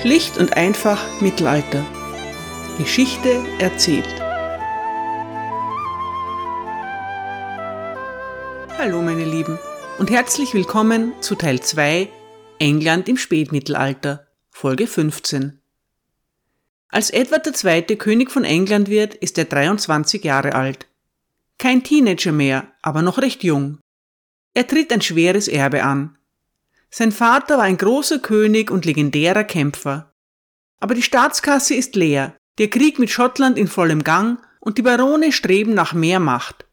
Schlicht und einfach Mittelalter. Geschichte erzählt. Hallo meine Lieben und herzlich willkommen zu Teil 2 England im Spätmittelalter, Folge 15. Als Edward II. König von England wird, ist er 23 Jahre alt. Kein Teenager mehr, aber noch recht jung. Er tritt ein schweres Erbe an. Sein Vater war ein großer König und legendärer Kämpfer. Aber die Staatskasse ist leer, der Krieg mit Schottland in vollem Gang und die Barone streben nach mehr Macht.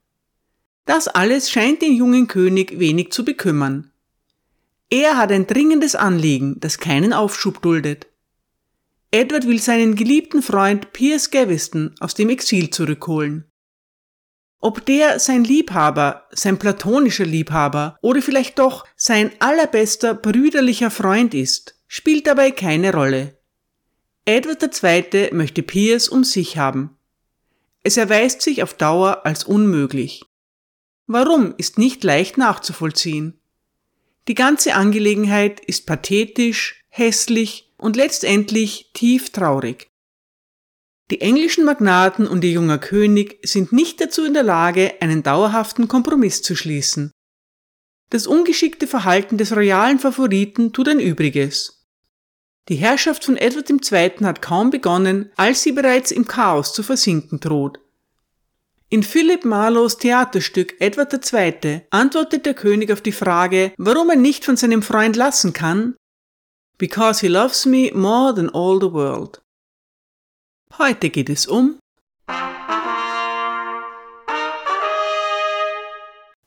Das alles scheint den jungen König wenig zu bekümmern. Er hat ein dringendes Anliegen, das keinen Aufschub duldet. Edward will seinen geliebten Freund Piers Gaveston aus dem Exil zurückholen. Ob der sein Liebhaber, sein platonischer Liebhaber oder vielleicht doch sein allerbester brüderlicher Freund ist, spielt dabei keine Rolle. Edward II. möchte Piers um sich haben. Es erweist sich auf Dauer als unmöglich. Warum ist nicht leicht nachzuvollziehen. Die ganze Angelegenheit ist pathetisch, hässlich und letztendlich tief traurig. Die englischen Magnaten und ihr junger König sind nicht dazu in der Lage, einen dauerhaften Kompromiss zu schließen. Das ungeschickte Verhalten des royalen Favoriten tut ein Übriges. Die Herrschaft von Edward II. hat kaum begonnen, als sie bereits im Chaos zu versinken droht. In Philip Marlowes Theaterstück Edward II. antwortet der König auf die Frage, warum er nicht von seinem Freund lassen kann, Because he loves me more than all the world. Heute geht es um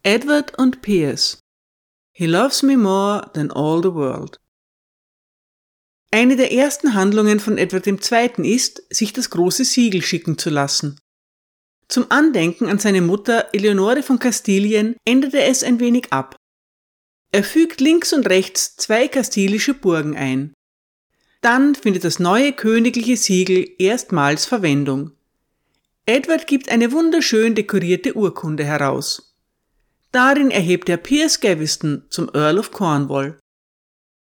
Edward und Piers. He loves me more than all the world. Eine der ersten Handlungen von Edward II. ist, sich das große Siegel schicken zu lassen. Zum Andenken an seine Mutter Eleonore von Kastilien ändert er es ein wenig ab. Er fügt links und rechts zwei kastilische Burgen ein. Dann findet das neue königliche Siegel erstmals Verwendung. Edward gibt eine wunderschön dekorierte Urkunde heraus. Darin erhebt er Piers Gaveston zum Earl of Cornwall.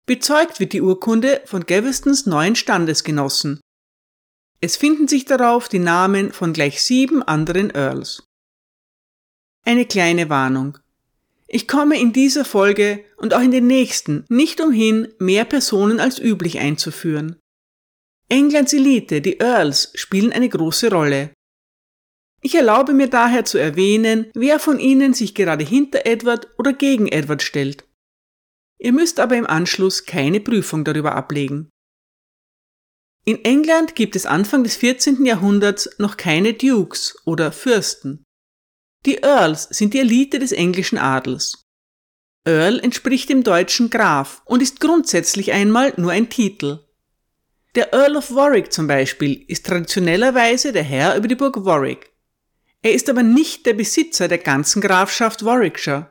Bezeugt wird die Urkunde von Gavestons neuen Standesgenossen. Es finden sich darauf die Namen von gleich sieben anderen Earls. Eine kleine Warnung. Ich komme in dieser Folge und auch in den nächsten nicht umhin, mehr Personen als üblich einzuführen. Englands Elite, die Earls, spielen eine große Rolle. Ich erlaube mir daher zu erwähnen, wer von ihnen sich gerade hinter Edward oder gegen Edward stellt. Ihr müsst aber im Anschluss keine Prüfung darüber ablegen. In England gibt es Anfang des 14. Jahrhunderts noch keine Dukes oder Fürsten. Die Earls sind die Elite des englischen Adels. Earl entspricht dem deutschen Graf und ist grundsätzlich einmal nur ein Titel. Der Earl of Warwick zum Beispiel ist traditionellerweise der Herr über die Burg Warwick. Er ist aber nicht der Besitzer der ganzen Grafschaft Warwickshire.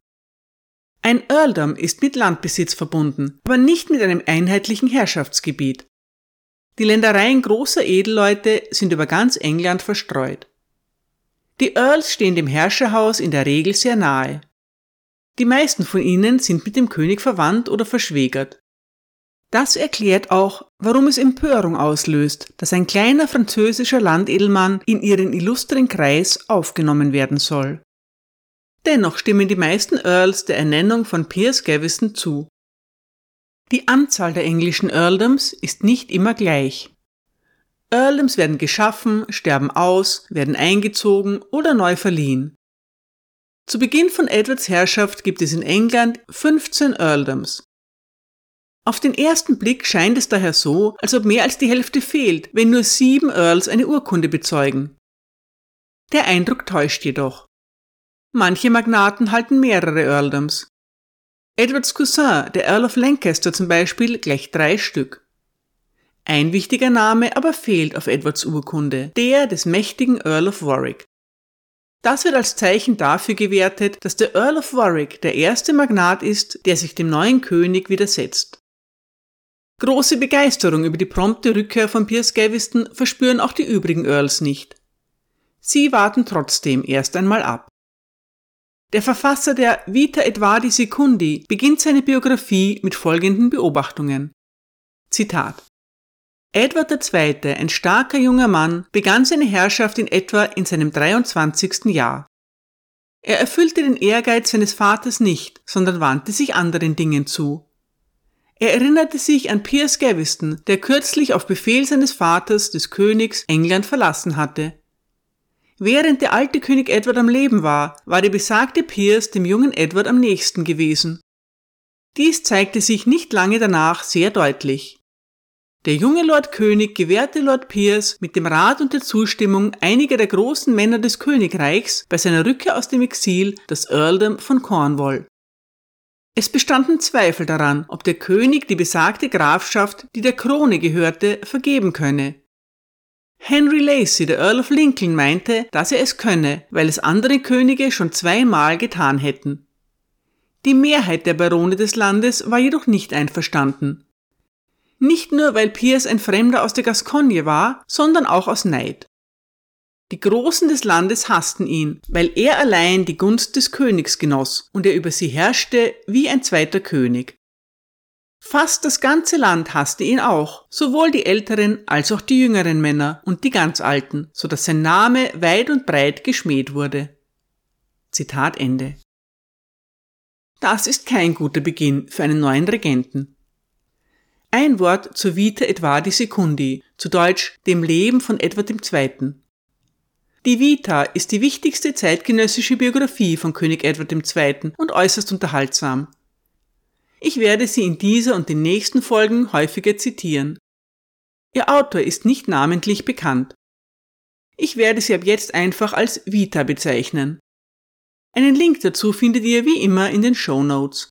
Ein Earldom ist mit Landbesitz verbunden, aber nicht mit einem einheitlichen Herrschaftsgebiet. Die Ländereien großer Edelleute sind über ganz England verstreut. Die Earls stehen dem Herrscherhaus in der Regel sehr nahe. Die meisten von ihnen sind mit dem König verwandt oder verschwägert. Das erklärt auch, warum es Empörung auslöst, dass ein kleiner französischer Landedelmann in ihren illustren Kreis aufgenommen werden soll. Dennoch stimmen die meisten Earls der Ernennung von Piers Gaveston zu. Die Anzahl der englischen Earldoms ist nicht immer gleich. Earldoms werden geschaffen, sterben aus, werden eingezogen oder neu verliehen. Zu Beginn von Edwards Herrschaft gibt es in England 15 Earldoms. Auf den ersten Blick scheint es daher so, als ob mehr als die Hälfte fehlt, wenn nur sieben Earls eine Urkunde bezeugen. Der Eindruck täuscht jedoch. Manche Magnaten halten mehrere Earldoms. Edwards Cousin, der Earl of Lancaster zum Beispiel, gleich drei Stück. Ein wichtiger Name aber fehlt auf Edwards Urkunde, der des mächtigen Earl of Warwick. Das wird als Zeichen dafür gewertet, dass der Earl of Warwick der erste Magnat ist, der sich dem neuen König widersetzt. Große Begeisterung über die prompte Rückkehr von Piers Gaveston verspüren auch die übrigen Earls nicht. Sie warten trotzdem erst einmal ab. Der Verfasser der Vita Edvardi Secundi beginnt seine Biografie mit folgenden Beobachtungen. Zitat Edward II., ein starker junger Mann, begann seine Herrschaft in etwa in seinem 23. Jahr. Er erfüllte den Ehrgeiz seines Vaters nicht, sondern wandte sich anderen Dingen zu. Er erinnerte sich an Piers Gaveston, der kürzlich auf Befehl seines Vaters, des Königs, England verlassen hatte. Während der alte König Edward am Leben war, war der besagte Piers dem jungen Edward am nächsten gewesen. Dies zeigte sich nicht lange danach sehr deutlich. Der junge Lord König gewährte Lord Piers mit dem Rat und der Zustimmung einiger der großen Männer des Königreichs bei seiner Rückkehr aus dem Exil das Earldom von Cornwall. Es bestanden Zweifel daran, ob der König die besagte Grafschaft, die der Krone gehörte, vergeben könne. Henry Lacy, der Earl of Lincoln, meinte, dass er es könne, weil es andere Könige schon zweimal getan hätten. Die Mehrheit der Barone des Landes war jedoch nicht einverstanden. Nicht nur, weil Piers ein Fremder aus der Gascogne war, sondern auch aus Neid. Die Großen des Landes hassten ihn, weil er allein die Gunst des Königs genoss und er über sie herrschte wie ein zweiter König. Fast das ganze Land hasste ihn auch, sowohl die älteren als auch die jüngeren Männer und die ganz alten, so dass sein Name weit und breit geschmäht wurde. Zitat Ende. Das ist kein guter Beginn für einen neuen Regenten. Ein Wort zur Vita Edvardi Secundi, zu Deutsch dem Leben von Edward II. Die Vita ist die wichtigste zeitgenössische Biografie von König Edward II. und äußerst unterhaltsam. Ich werde sie in dieser und den nächsten Folgen häufiger zitieren. Ihr Autor ist nicht namentlich bekannt. Ich werde sie ab jetzt einfach als Vita bezeichnen. Einen Link dazu findet ihr wie immer in den Show Notes.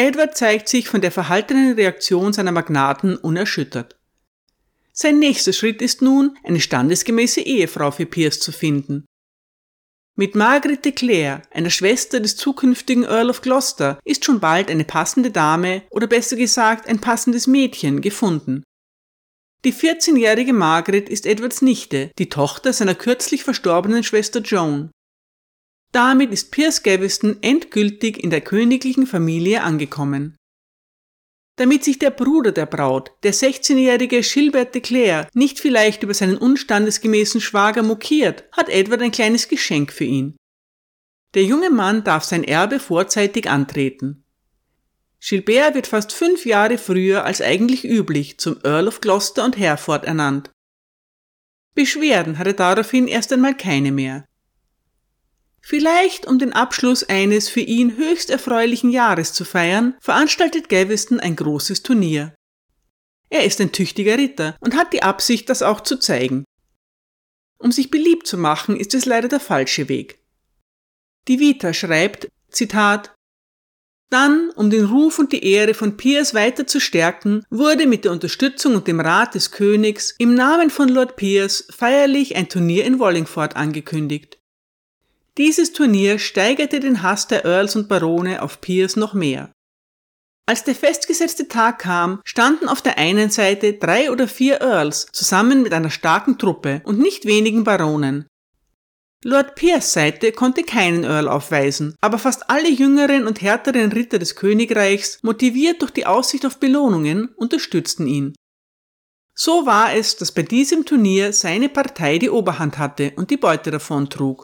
Edward zeigt sich von der verhaltenen Reaktion seiner Magnaten unerschüttert. Sein nächster Schritt ist nun, eine standesgemäße Ehefrau für Pierce zu finden. Mit Margaret de Clare, einer Schwester des zukünftigen Earl of Gloucester, ist schon bald eine passende Dame oder besser gesagt ein passendes Mädchen gefunden. Die 14-jährige Margaret ist Edwards Nichte, die Tochter seiner kürzlich verstorbenen Schwester Joan. Damit ist Piers Gaveston endgültig in der königlichen Familie angekommen damit sich der Bruder der Braut, der 16-jährige Gilbert de Clare, nicht vielleicht über seinen unstandesgemäßen Schwager mokiert, hat Edward ein kleines Geschenk für ihn. Der junge Mann darf sein Erbe vorzeitig antreten. Gilbert wird fast fünf Jahre früher als eigentlich üblich zum Earl of Gloucester und Hereford ernannt. Beschwerden hat er daraufhin erst einmal keine mehr. Vielleicht um den Abschluss eines für ihn höchst erfreulichen Jahres zu feiern, veranstaltet Gaveston ein großes Turnier. Er ist ein tüchtiger Ritter und hat die Absicht, das auch zu zeigen. Um sich beliebt zu machen, ist es leider der falsche Weg. Die Vita schreibt, Zitat, dann, um den Ruf und die Ehre von Piers weiter zu stärken, wurde mit der Unterstützung und dem Rat des Königs im Namen von Lord Piers feierlich ein Turnier in Wallingford angekündigt. Dieses Turnier steigerte den Hass der Earls und Barone auf Piers noch mehr. Als der festgesetzte Tag kam, standen auf der einen Seite drei oder vier Earls zusammen mit einer starken Truppe und nicht wenigen Baronen. Lord Piers Seite konnte keinen Earl aufweisen, aber fast alle jüngeren und härteren Ritter des Königreichs, motiviert durch die Aussicht auf Belohnungen, unterstützten ihn. So war es, dass bei diesem Turnier seine Partei die Oberhand hatte und die Beute davon trug.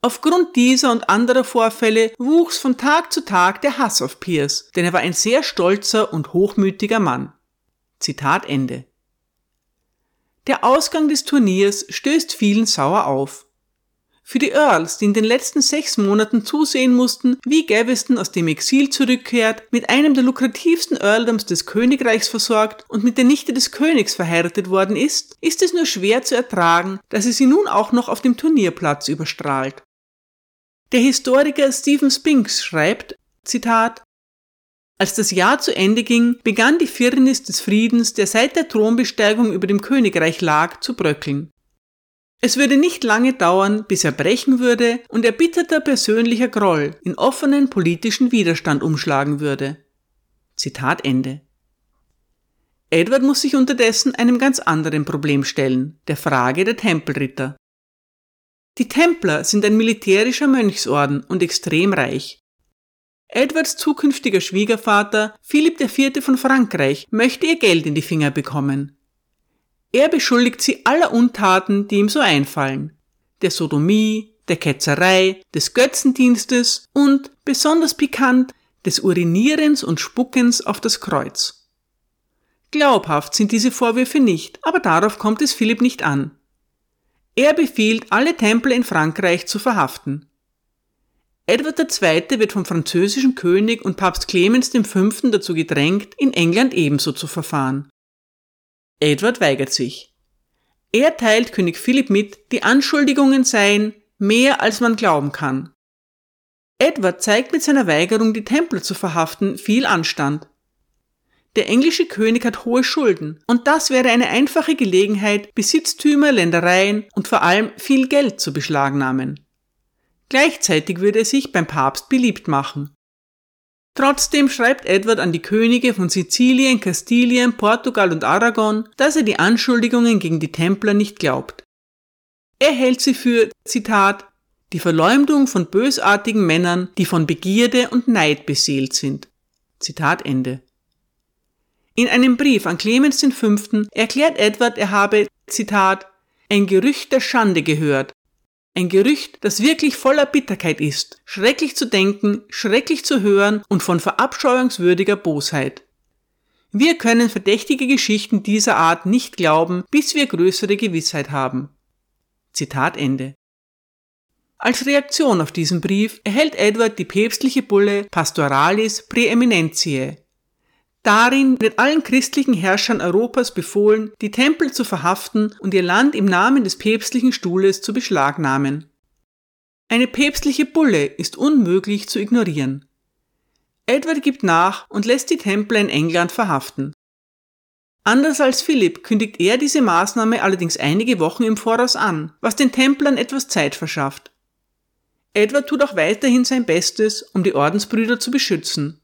Aufgrund dieser und anderer Vorfälle wuchs von Tag zu Tag der Hass auf Pierce, denn er war ein sehr stolzer und hochmütiger Mann. Zitat Ende. Der Ausgang des Turniers stößt vielen sauer auf. Für die Earls, die in den letzten sechs Monaten zusehen mussten, wie Gaveston aus dem Exil zurückkehrt, mit einem der lukrativsten Earldoms des Königreichs versorgt und mit der Nichte des Königs verheiratet worden ist, ist es nur schwer zu ertragen, dass er sie nun auch noch auf dem Turnierplatz überstrahlt. Der Historiker Stephen Spinks schreibt, Zitat, als das Jahr zu Ende ging, begann die Firnis des Friedens, der seit der Thronbesteigung über dem Königreich lag, zu bröckeln. Es würde nicht lange dauern, bis er brechen würde und erbitterter persönlicher Groll in offenen politischen Widerstand umschlagen würde. Zitat Ende. Edward muss sich unterdessen einem ganz anderen Problem stellen, der Frage der Tempelritter. Die Templer sind ein militärischer Mönchsorden und extrem reich. Edwards zukünftiger Schwiegervater, Philipp IV. von Frankreich, möchte ihr Geld in die Finger bekommen. Er beschuldigt sie aller Untaten, die ihm so einfallen. Der Sodomie, der Ketzerei, des Götzendienstes und, besonders pikant, des Urinierens und Spuckens auf das Kreuz. Glaubhaft sind diese Vorwürfe nicht, aber darauf kommt es Philipp nicht an. Er befiehlt, alle Tempel in Frankreich zu verhaften. Edward II. wird vom französischen König und Papst Clemens V. dazu gedrängt, in England ebenso zu verfahren. Edward weigert sich. Er teilt König Philipp mit, die Anschuldigungen seien mehr als man glauben kann. Edward zeigt mit seiner Weigerung, die Templer zu verhaften, viel Anstand. Der englische König hat hohe Schulden, und das wäre eine einfache Gelegenheit, Besitztümer, Ländereien und vor allem viel Geld zu beschlagnahmen. Gleichzeitig würde er sich beim Papst beliebt machen. Trotzdem schreibt Edward an die Könige von Sizilien, Kastilien, Portugal und Aragon, dass er die Anschuldigungen gegen die Templer nicht glaubt. Er hält sie für, Zitat, die Verleumdung von bösartigen Männern, die von Begierde und Neid beseelt sind. Zitat Ende. In einem Brief an Clemens V. erklärt Edward, er habe, Zitat, ein Gerücht der Schande gehört, ein Gerücht, das wirklich voller Bitterkeit ist, schrecklich zu denken, schrecklich zu hören und von verabscheuungswürdiger Bosheit. Wir können verdächtige Geschichten dieser Art nicht glauben, bis wir größere Gewissheit haben. Zitat Ende. Als Reaktion auf diesen Brief erhält Edward die päpstliche Bulle Pastoralis Preeminentiae, Darin wird allen christlichen Herrschern Europas befohlen, die Tempel zu verhaften und ihr Land im Namen des päpstlichen Stuhles zu beschlagnahmen. Eine päpstliche Bulle ist unmöglich zu ignorieren. Edward gibt nach und lässt die Templer in England verhaften. Anders als Philipp kündigt er diese Maßnahme allerdings einige Wochen im Voraus an, was den Templern etwas Zeit verschafft. Edward tut auch weiterhin sein Bestes, um die Ordensbrüder zu beschützen.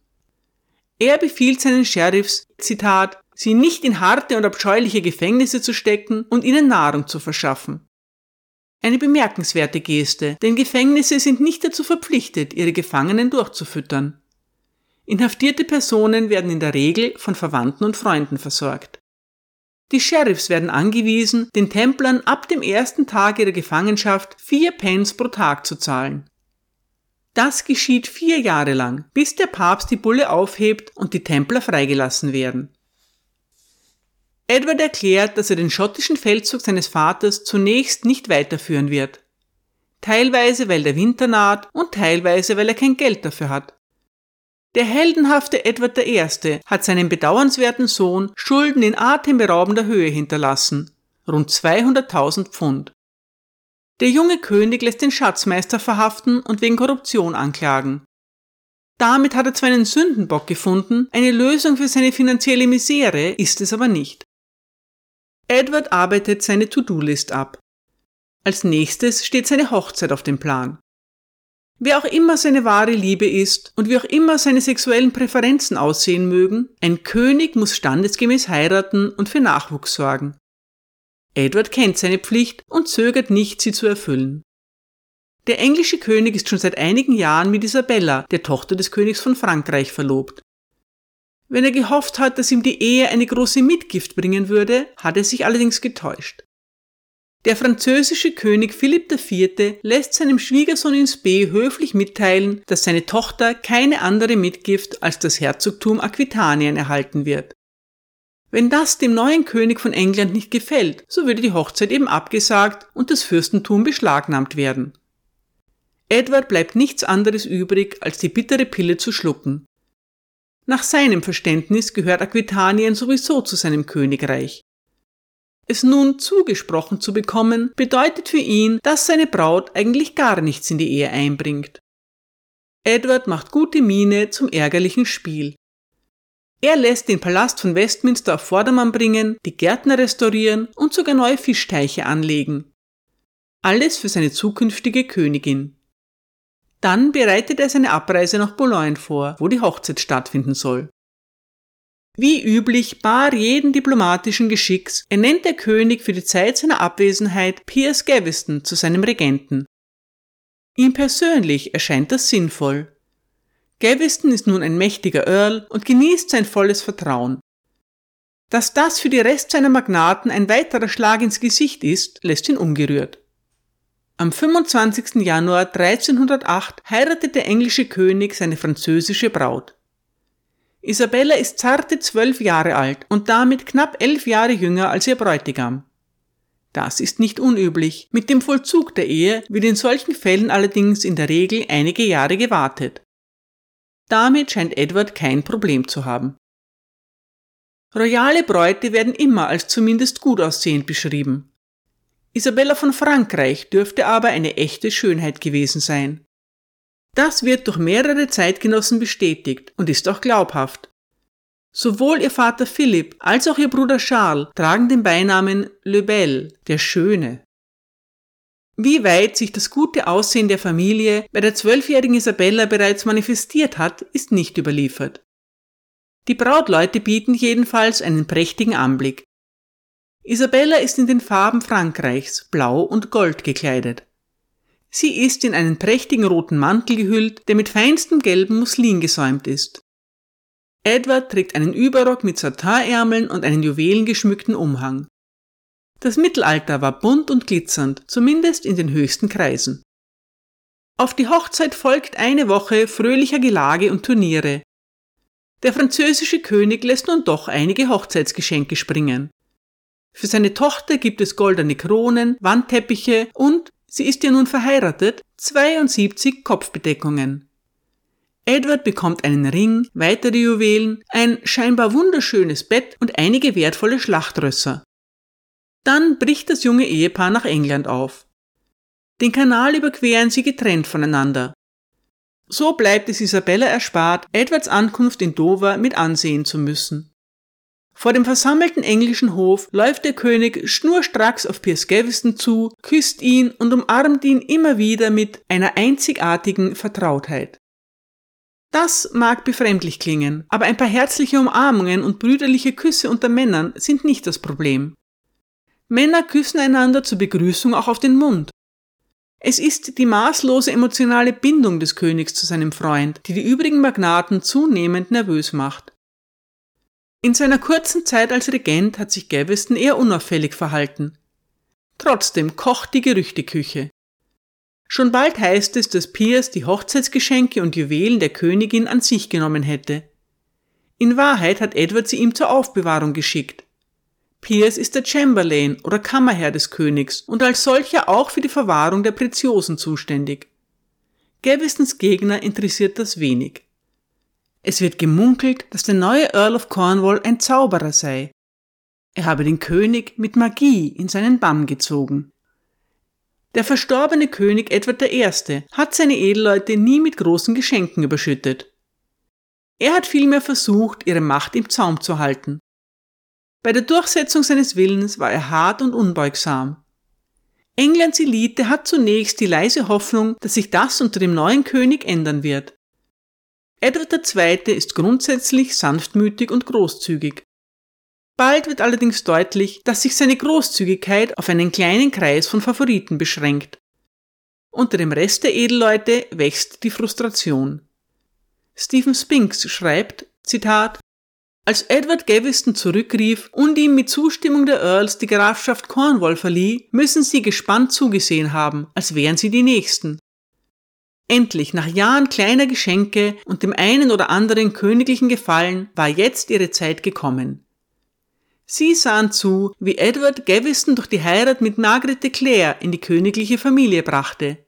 Er befiehlt seinen Sheriffs, Zitat, sie nicht in harte und abscheuliche Gefängnisse zu stecken und ihnen Nahrung zu verschaffen. Eine bemerkenswerte Geste, denn Gefängnisse sind nicht dazu verpflichtet, ihre Gefangenen durchzufüttern. Inhaftierte Personen werden in der Regel von Verwandten und Freunden versorgt. Die Sheriffs werden angewiesen, den Templern ab dem ersten Tag ihrer Gefangenschaft vier Pence pro Tag zu zahlen. Das geschieht vier Jahre lang, bis der Papst die Bulle aufhebt und die Templer freigelassen werden. Edward erklärt, dass er den schottischen Feldzug seines Vaters zunächst nicht weiterführen wird. Teilweise weil der Winter naht und teilweise weil er kein Geld dafür hat. Der heldenhafte Edward I. hat seinem bedauernswerten Sohn Schulden in atemberaubender Höhe hinterlassen, rund 200.000 Pfund. Der junge König lässt den Schatzmeister verhaften und wegen Korruption anklagen. Damit hat er zwar einen Sündenbock gefunden, eine Lösung für seine finanzielle Misere ist es aber nicht. Edward arbeitet seine To-Do-List ab. Als nächstes steht seine Hochzeit auf dem Plan. Wer auch immer seine wahre Liebe ist und wie auch immer seine sexuellen Präferenzen aussehen mögen, ein König muss standesgemäß heiraten und für Nachwuchs sorgen. Edward kennt seine Pflicht und zögert nicht, sie zu erfüllen. Der englische König ist schon seit einigen Jahren mit Isabella, der Tochter des Königs von Frankreich, verlobt. Wenn er gehofft hat, dass ihm die Ehe eine große Mitgift bringen würde, hat er sich allerdings getäuscht. Der französische König Philipp IV. lässt seinem Schwiegersohn ins B höflich mitteilen, dass seine Tochter keine andere Mitgift als das Herzogtum Aquitanien erhalten wird. Wenn das dem neuen König von England nicht gefällt, so würde die Hochzeit eben abgesagt und das Fürstentum beschlagnahmt werden. Edward bleibt nichts anderes übrig, als die bittere Pille zu schlucken. Nach seinem Verständnis gehört Aquitanien sowieso zu seinem Königreich. Es nun zugesprochen zu bekommen, bedeutet für ihn, dass seine Braut eigentlich gar nichts in die Ehe einbringt. Edward macht gute Miene zum ärgerlichen Spiel. Er lässt den Palast von Westminster auf Vordermann bringen, die Gärtner restaurieren und sogar neue Fischteiche anlegen. Alles für seine zukünftige Königin. Dann bereitet er seine Abreise nach Boulogne vor, wo die Hochzeit stattfinden soll. Wie üblich bar jeden diplomatischen Geschicks ernennt der König für die Zeit seiner Abwesenheit Piers Gaveston zu seinem Regenten. Ihm persönlich erscheint das sinnvoll. Gaveston ist nun ein mächtiger Earl und genießt sein volles Vertrauen. Dass das für die Rest seiner Magnaten ein weiterer Schlag ins Gesicht ist, lässt ihn ungerührt. Am 25. Januar 1308 heiratet der englische König seine französische Braut. Isabella ist zarte zwölf Jahre alt und damit knapp elf Jahre jünger als ihr Bräutigam. Das ist nicht unüblich. Mit dem Vollzug der Ehe wird in solchen Fällen allerdings in der Regel einige Jahre gewartet. Damit scheint Edward kein Problem zu haben. Royale Bräute werden immer als zumindest gut aussehend beschrieben. Isabella von Frankreich dürfte aber eine echte Schönheit gewesen sein. Das wird durch mehrere Zeitgenossen bestätigt und ist auch glaubhaft. Sowohl ihr Vater Philipp als auch ihr Bruder Charles tragen den Beinamen Le Bel, der Schöne. Wie weit sich das gute Aussehen der Familie bei der zwölfjährigen Isabella bereits manifestiert hat, ist nicht überliefert. Die Brautleute bieten jedenfalls einen prächtigen Anblick. Isabella ist in den Farben Frankreichs, blau und gold gekleidet. Sie ist in einen prächtigen roten Mantel gehüllt, der mit feinstem gelben Muslin gesäumt ist. Edward trägt einen Überrock mit Satinärmeln und einen juwelengeschmückten Umhang. Das Mittelalter war bunt und glitzernd, zumindest in den höchsten Kreisen. Auf die Hochzeit folgt eine Woche fröhlicher Gelage und Turniere, der französische König lässt nun doch einige Hochzeitsgeschenke springen. Für seine Tochter gibt es goldene Kronen, Wandteppiche und, sie ist ja nun verheiratet, 72 Kopfbedeckungen. Edward bekommt einen Ring, weitere Juwelen, ein scheinbar wunderschönes Bett und einige wertvolle Schlachtrösser. Dann bricht das junge Ehepaar nach England auf. Den Kanal überqueren sie getrennt voneinander. So bleibt es Isabella erspart, Edwards Ankunft in Dover mit ansehen zu müssen. Vor dem versammelten englischen Hof läuft der König schnurstracks auf Piers Gaveston zu, küsst ihn und umarmt ihn immer wieder mit einer einzigartigen Vertrautheit. Das mag befremdlich klingen, aber ein paar herzliche Umarmungen und brüderliche Küsse unter Männern sind nicht das Problem. Männer küssen einander zur Begrüßung auch auf den Mund, es ist die maßlose emotionale Bindung des Königs zu seinem Freund, die die übrigen Magnaten zunehmend nervös macht. In seiner kurzen Zeit als Regent hat sich Gaveston eher unauffällig verhalten. Trotzdem kocht die Gerüchteküche. Schon bald heißt es, dass Piers die Hochzeitsgeschenke und Juwelen der Königin an sich genommen hätte. In Wahrheit hat Edward sie ihm zur Aufbewahrung geschickt. Piers ist der Chamberlain oder Kammerherr des Königs und als solcher auch für die Verwahrung der Preziosen zuständig. Gavestons Gegner interessiert das wenig. Es wird gemunkelt, dass der neue Earl of Cornwall ein Zauberer sei. Er habe den König mit Magie in seinen Bann gezogen. Der verstorbene König Edward I. hat seine Edelleute nie mit großen Geschenken überschüttet. Er hat vielmehr versucht, ihre Macht im Zaum zu halten. Bei der Durchsetzung seines Willens war er hart und unbeugsam. Englands Elite hat zunächst die leise Hoffnung, dass sich das unter dem neuen König ändern wird. Edward II. ist grundsätzlich sanftmütig und großzügig. Bald wird allerdings deutlich, dass sich seine Großzügigkeit auf einen kleinen Kreis von Favoriten beschränkt. Unter dem Rest der Edelleute wächst die Frustration. Stephen Spinks schreibt, Zitat, als Edward Gaveston zurückrief und ihm mit Zustimmung der Earls die Grafschaft Cornwall verlieh, müssen sie gespannt zugesehen haben, als wären sie die Nächsten. Endlich, nach Jahren kleiner Geschenke und dem einen oder anderen königlichen Gefallen, war jetzt ihre Zeit gekommen. Sie sahen zu, wie Edward Gaveston durch die Heirat mit Margaret de Clare in die königliche Familie brachte.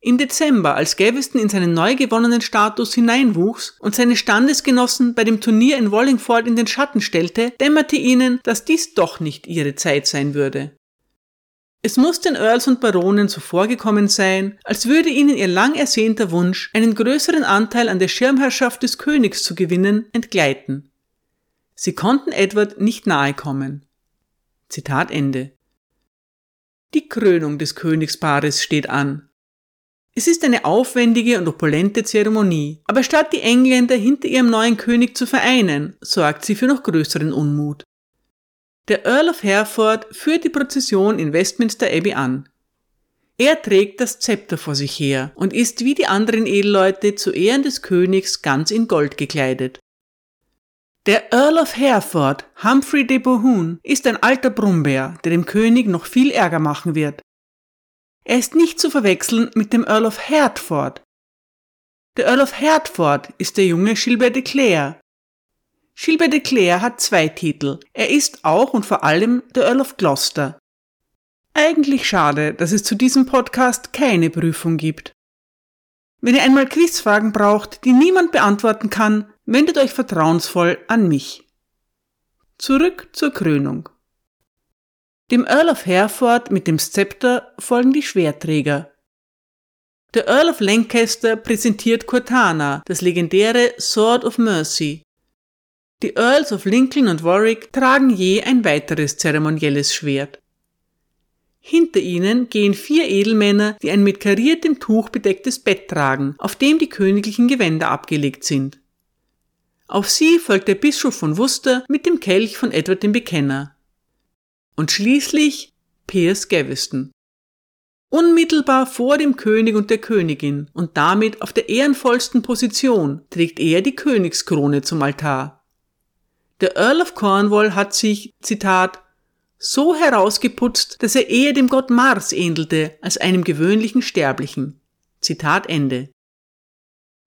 Im Dezember, als Gaveston in seinen neu gewonnenen Status hineinwuchs und seine Standesgenossen bei dem Turnier in Wallingford in den Schatten stellte, dämmerte ihnen, dass dies doch nicht ihre Zeit sein würde. Es muss den Earls und Baronen so vorgekommen sein, als würde ihnen ihr lang ersehnter Wunsch, einen größeren Anteil an der Schirmherrschaft des Königs zu gewinnen, entgleiten. Sie konnten Edward nicht nahe kommen. Zitat Ende. Die Krönung des Königspaares steht an. Es ist eine aufwendige und opulente Zeremonie, aber statt die Engländer hinter ihrem neuen König zu vereinen, sorgt sie für noch größeren Unmut. Der Earl of Hereford führt die Prozession in Westminster Abbey an. Er trägt das Zepter vor sich her und ist wie die anderen Edelleute zu Ehren des Königs ganz in Gold gekleidet. Der Earl of Hereford, Humphrey de Bohun, ist ein alter Brummbär, der dem König noch viel Ärger machen wird. Er ist nicht zu verwechseln mit dem Earl of Hertford. Der Earl of Hertford ist der junge Gilbert de Clare. Gilbert de Clare hat zwei Titel. Er ist auch und vor allem der Earl of Gloucester. Eigentlich schade, dass es zu diesem Podcast keine Prüfung gibt. Wenn ihr einmal Quizfragen braucht, die niemand beantworten kann, wendet euch vertrauensvoll an mich. Zurück zur Krönung. Dem Earl of Hereford mit dem Szepter folgen die Schwerträger. Der Earl of Lancaster präsentiert Cortana, das legendäre Sword of Mercy. Die Earls of Lincoln und Warwick tragen je ein weiteres zeremonielles Schwert. Hinter ihnen gehen vier Edelmänner, die ein mit kariertem Tuch bedecktes Bett tragen, auf dem die königlichen Gewänder abgelegt sind. Auf sie folgt der Bischof von Worcester mit dem Kelch von Edward dem Bekenner und schließlich Piers Gaveston. Unmittelbar vor dem König und der Königin und damit auf der ehrenvollsten Position trägt er die Königskrone zum Altar. Der Earl of Cornwall hat sich, Zitat, so herausgeputzt, dass er eher dem Gott Mars ähnelte als einem gewöhnlichen Sterblichen. Zitat Ende.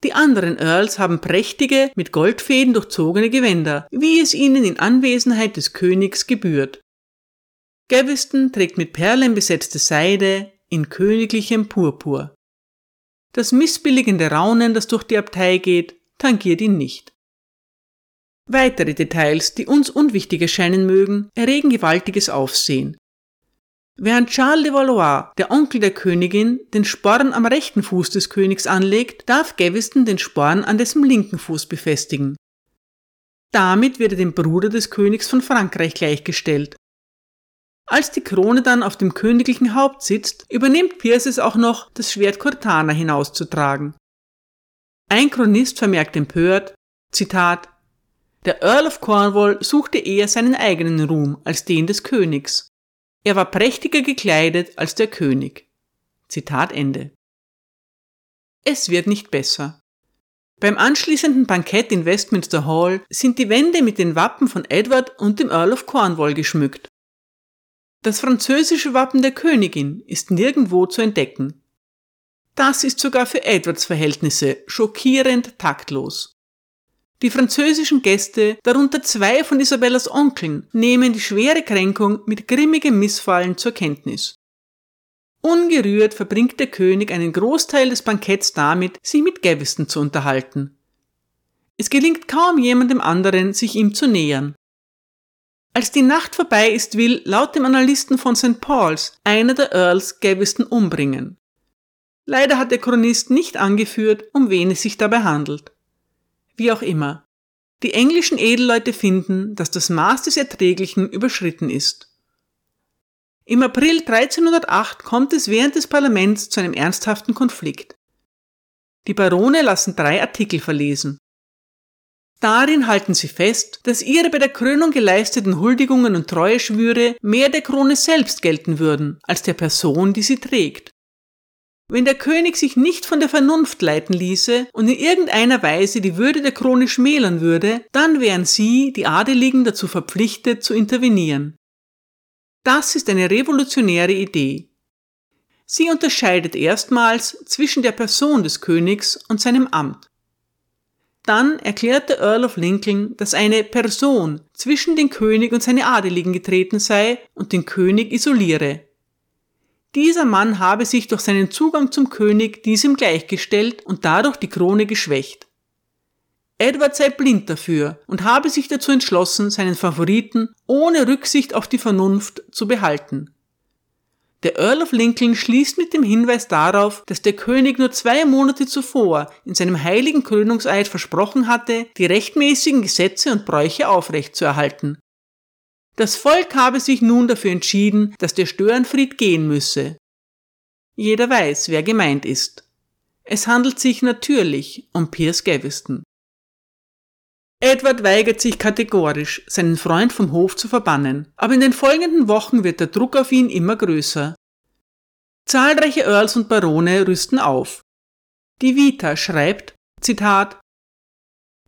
Die anderen Earls haben prächtige, mit Goldfäden durchzogene Gewänder, wie es ihnen in Anwesenheit des Königs gebührt. Gaveston trägt mit Perlen besetzte Seide in königlichem Purpur. Das missbilligende Raunen, das durch die Abtei geht, tangiert ihn nicht. Weitere Details, die uns unwichtig erscheinen mögen, erregen gewaltiges Aufsehen. Während Charles de Valois, der Onkel der Königin, den Sporn am rechten Fuß des Königs anlegt, darf Gaveston den Sporn an dessen linken Fuß befestigen. Damit wird er dem Bruder des Königs von Frankreich gleichgestellt als die Krone dann auf dem königlichen Haupt sitzt, übernimmt Pierce es auch noch, das Schwert Cortana hinauszutragen. Ein Chronist vermerkt empört, Zitat, der Earl of Cornwall suchte eher seinen eigenen Ruhm als den des Königs. Er war prächtiger gekleidet als der König. Zitat Ende. Es wird nicht besser. Beim anschließenden Bankett in Westminster Hall sind die Wände mit den Wappen von Edward und dem Earl of Cornwall geschmückt. Das französische Wappen der Königin ist nirgendwo zu entdecken. Das ist sogar für Edwards Verhältnisse schockierend taktlos. Die französischen Gäste, darunter zwei von Isabellas Onkeln, nehmen die schwere Kränkung mit grimmigem Missfallen zur Kenntnis. Ungerührt verbringt der König einen Großteil des Banketts damit, sich mit Gaveston zu unterhalten. Es gelingt kaum jemandem anderen, sich ihm zu nähern. Als die Nacht vorbei ist, will laut dem Analysten von St. Paul's einer der Earls Gaveston umbringen. Leider hat der Chronist nicht angeführt, um wen es sich dabei handelt. Wie auch immer. Die englischen Edelleute finden, dass das Maß des Erträglichen überschritten ist. Im April 1308 kommt es während des Parlaments zu einem ernsthaften Konflikt. Die Barone lassen drei Artikel verlesen. Darin halten sie fest, dass ihre bei der Krönung geleisteten Huldigungen und Treueschwüre mehr der Krone selbst gelten würden, als der Person, die sie trägt. Wenn der König sich nicht von der Vernunft leiten ließe und in irgendeiner Weise die Würde der Krone schmälern würde, dann wären sie, die Adeligen, dazu verpflichtet zu intervenieren. Das ist eine revolutionäre Idee. Sie unterscheidet erstmals zwischen der Person des Königs und seinem Amt. Dann erklärt der Earl of Lincoln, dass eine Person zwischen den König und seine Adeligen getreten sei und den König isoliere. Dieser Mann habe sich durch seinen Zugang zum König diesem gleichgestellt und dadurch die Krone geschwächt. Edward sei blind dafür und habe sich dazu entschlossen, seinen Favoriten ohne Rücksicht auf die Vernunft zu behalten. Der Earl of Lincoln schließt mit dem Hinweis darauf, dass der König nur zwei Monate zuvor in seinem heiligen Krönungseid versprochen hatte, die rechtmäßigen Gesetze und Bräuche aufrechtzuerhalten. Das Volk habe sich nun dafür entschieden, dass der Störenfried gehen müsse. Jeder weiß, wer gemeint ist. Es handelt sich natürlich um Piers Gaveston. Edward weigert sich kategorisch, seinen Freund vom Hof zu verbannen, aber in den folgenden Wochen wird der Druck auf ihn immer größer. Zahlreiche Earls und Barone rüsten auf. Die Vita schreibt, Zitat,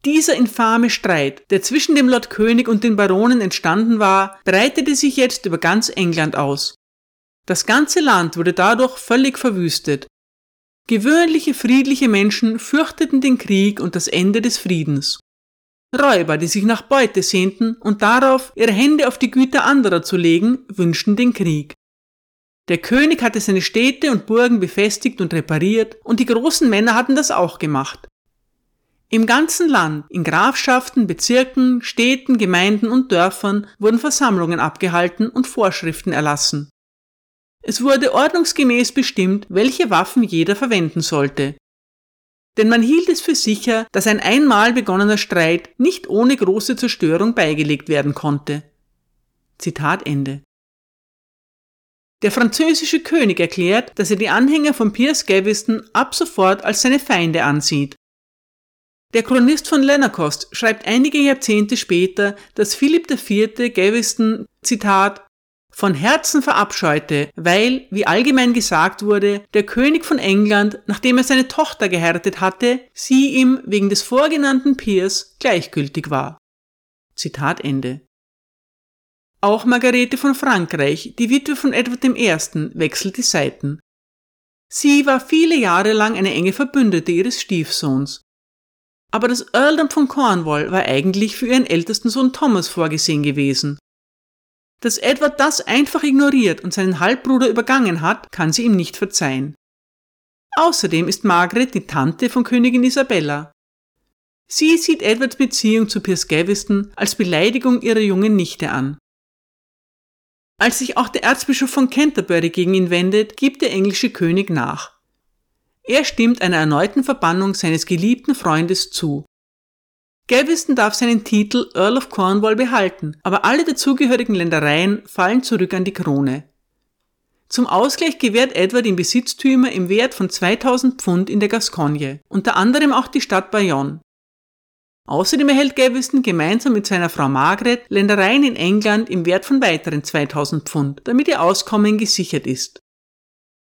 dieser infame Streit, der zwischen dem Lord König und den Baronen entstanden war, breitete sich jetzt über ganz England aus. Das ganze Land wurde dadurch völlig verwüstet. Gewöhnliche friedliche Menschen fürchteten den Krieg und das Ende des Friedens. Räuber, die sich nach Beute sehnten und darauf, ihre Hände auf die Güter anderer zu legen, wünschten den Krieg. Der König hatte seine Städte und Burgen befestigt und repariert, und die großen Männer hatten das auch gemacht. Im ganzen Land, in Grafschaften, Bezirken, Städten, Gemeinden und Dörfern wurden Versammlungen abgehalten und Vorschriften erlassen. Es wurde ordnungsgemäß bestimmt, welche Waffen jeder verwenden sollte. Denn man hielt es für sicher, dass ein einmal begonnener Streit nicht ohne große Zerstörung beigelegt werden konnte. Zitat Ende. Der französische König erklärt, dass er die Anhänger von Piers Gaveston ab sofort als seine Feinde ansieht. Der Chronist von Lennerkost schreibt einige Jahrzehnte später, dass Philipp IV. Gaveston, Zitat, von Herzen verabscheute, weil, wie allgemein gesagt wurde, der König von England, nachdem er seine Tochter geheiratet hatte, sie ihm wegen des vorgenannten Piers gleichgültig war. Zitat Ende. Auch Margarete von Frankreich, die Witwe von Edward I., wechselt die Seiten. Sie war viele Jahre lang eine enge Verbündete ihres Stiefsohns aber das Earldom von Cornwall war eigentlich für ihren ältesten Sohn Thomas vorgesehen gewesen. Dass Edward das einfach ignoriert und seinen Halbbruder übergangen hat, kann sie ihm nicht verzeihen. Außerdem ist Margaret die Tante von Königin Isabella. Sie sieht Edwards Beziehung zu Piers Gaveston als Beleidigung ihrer jungen Nichte an. Als sich auch der Erzbischof von Canterbury gegen ihn wendet, gibt der englische König nach. Er stimmt einer erneuten Verbannung seines geliebten Freundes zu. Gaveston darf seinen Titel Earl of Cornwall behalten, aber alle dazugehörigen Ländereien fallen zurück an die Krone. Zum Ausgleich gewährt Edward ihm Besitztümer im Wert von 2000 Pfund in der Gascogne, unter anderem auch die Stadt Bayonne. Außerdem erhält Gaveston gemeinsam mit seiner Frau Margaret Ländereien in England im Wert von weiteren 2000 Pfund, damit ihr Auskommen gesichert ist.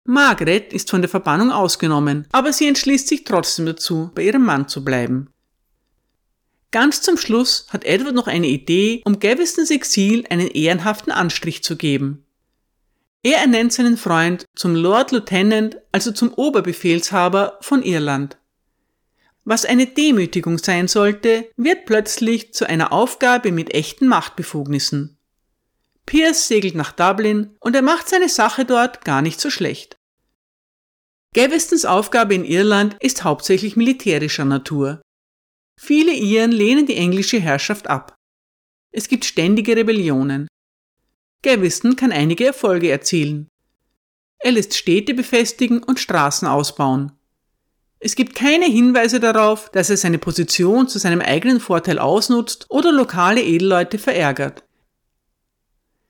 Margaret ist von der Verbannung ausgenommen, aber sie entschließt sich trotzdem dazu, bei ihrem Mann zu bleiben. Ganz zum Schluss hat Edward noch eine Idee, um Gavestons Exil einen ehrenhaften Anstrich zu geben. Er ernennt seinen Freund zum Lord Lieutenant, also zum Oberbefehlshaber von Irland. Was eine Demütigung sein sollte, wird plötzlich zu einer Aufgabe mit echten Machtbefugnissen. Pierce segelt nach Dublin und er macht seine Sache dort gar nicht so schlecht. Gavestons Aufgabe in Irland ist hauptsächlich militärischer Natur. Viele Iren lehnen die englische Herrschaft ab. Es gibt ständige Rebellionen. Gaveston kann einige Erfolge erzielen. Er lässt Städte befestigen und Straßen ausbauen. Es gibt keine Hinweise darauf, dass er seine Position zu seinem eigenen Vorteil ausnutzt oder lokale Edelleute verärgert.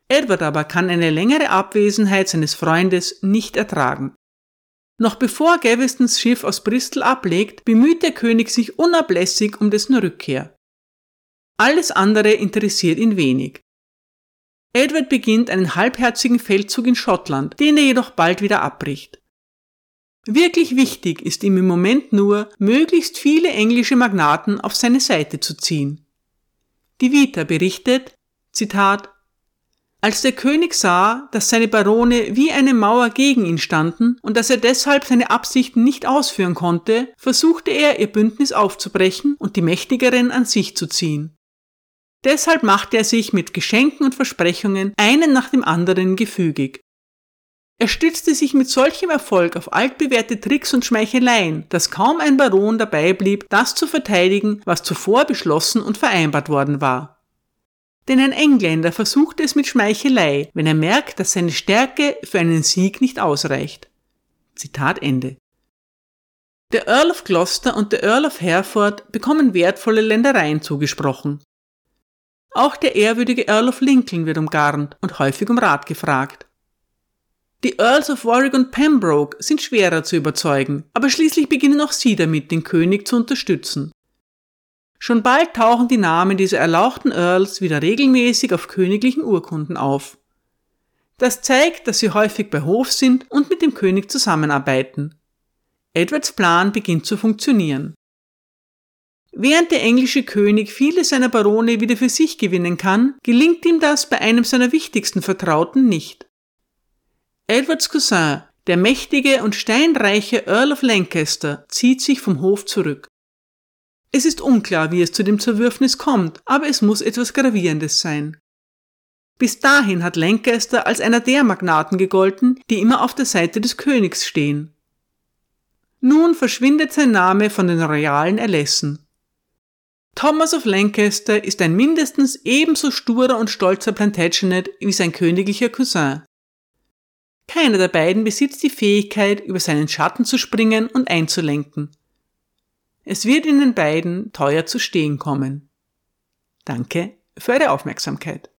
Edward aber kann eine längere Abwesenheit seines Freundes nicht ertragen. Noch bevor Gavestons Schiff aus Bristol ablegt, bemüht der König sich unablässig um dessen Rückkehr. Alles andere interessiert ihn wenig. Edward beginnt einen halbherzigen Feldzug in Schottland, den er jedoch bald wieder abbricht. Wirklich wichtig ist ihm im Moment nur, möglichst viele englische Magnaten auf seine Seite zu ziehen. Die Vita berichtet, Zitat, als der König sah, dass seine Barone wie eine Mauer gegen ihn standen und dass er deshalb seine Absichten nicht ausführen konnte, versuchte er, ihr Bündnis aufzubrechen und die Mächtigeren an sich zu ziehen. Deshalb machte er sich mit Geschenken und Versprechungen einen nach dem anderen gefügig. Er stützte sich mit solchem Erfolg auf altbewährte Tricks und Schmeicheleien, dass kaum ein Baron dabei blieb, das zu verteidigen, was zuvor beschlossen und vereinbart worden war. Denn ein Engländer versucht es mit Schmeichelei, wenn er merkt, dass seine Stärke für einen Sieg nicht ausreicht. Zitat Ende. Der Earl of Gloucester und der Earl of Hereford bekommen wertvolle Ländereien zugesprochen. Auch der ehrwürdige Earl of Lincoln wird umgarnt und häufig um Rat gefragt. Die Earls of Warwick und Pembroke sind schwerer zu überzeugen, aber schließlich beginnen auch sie damit, den König zu unterstützen. Schon bald tauchen die Namen dieser erlauchten Earls wieder regelmäßig auf königlichen Urkunden auf. Das zeigt, dass sie häufig bei Hof sind und mit dem König zusammenarbeiten. Edwards Plan beginnt zu funktionieren. Während der englische König viele seiner Barone wieder für sich gewinnen kann, gelingt ihm das bei einem seiner wichtigsten Vertrauten nicht. Edwards Cousin, der mächtige und steinreiche Earl of Lancaster, zieht sich vom Hof zurück. Es ist unklar, wie es zu dem Zerwürfnis kommt, aber es muss etwas Gravierendes sein. Bis dahin hat Lancaster als einer der Magnaten gegolten, die immer auf der Seite des Königs stehen. Nun verschwindet sein Name von den royalen Erlässen. Thomas of Lancaster ist ein mindestens ebenso sturer und stolzer Plantagenet wie sein königlicher Cousin. Keiner der beiden besitzt die Fähigkeit, über seinen Schatten zu springen und einzulenken. Es wird ihnen beiden teuer zu stehen kommen. Danke für eure Aufmerksamkeit.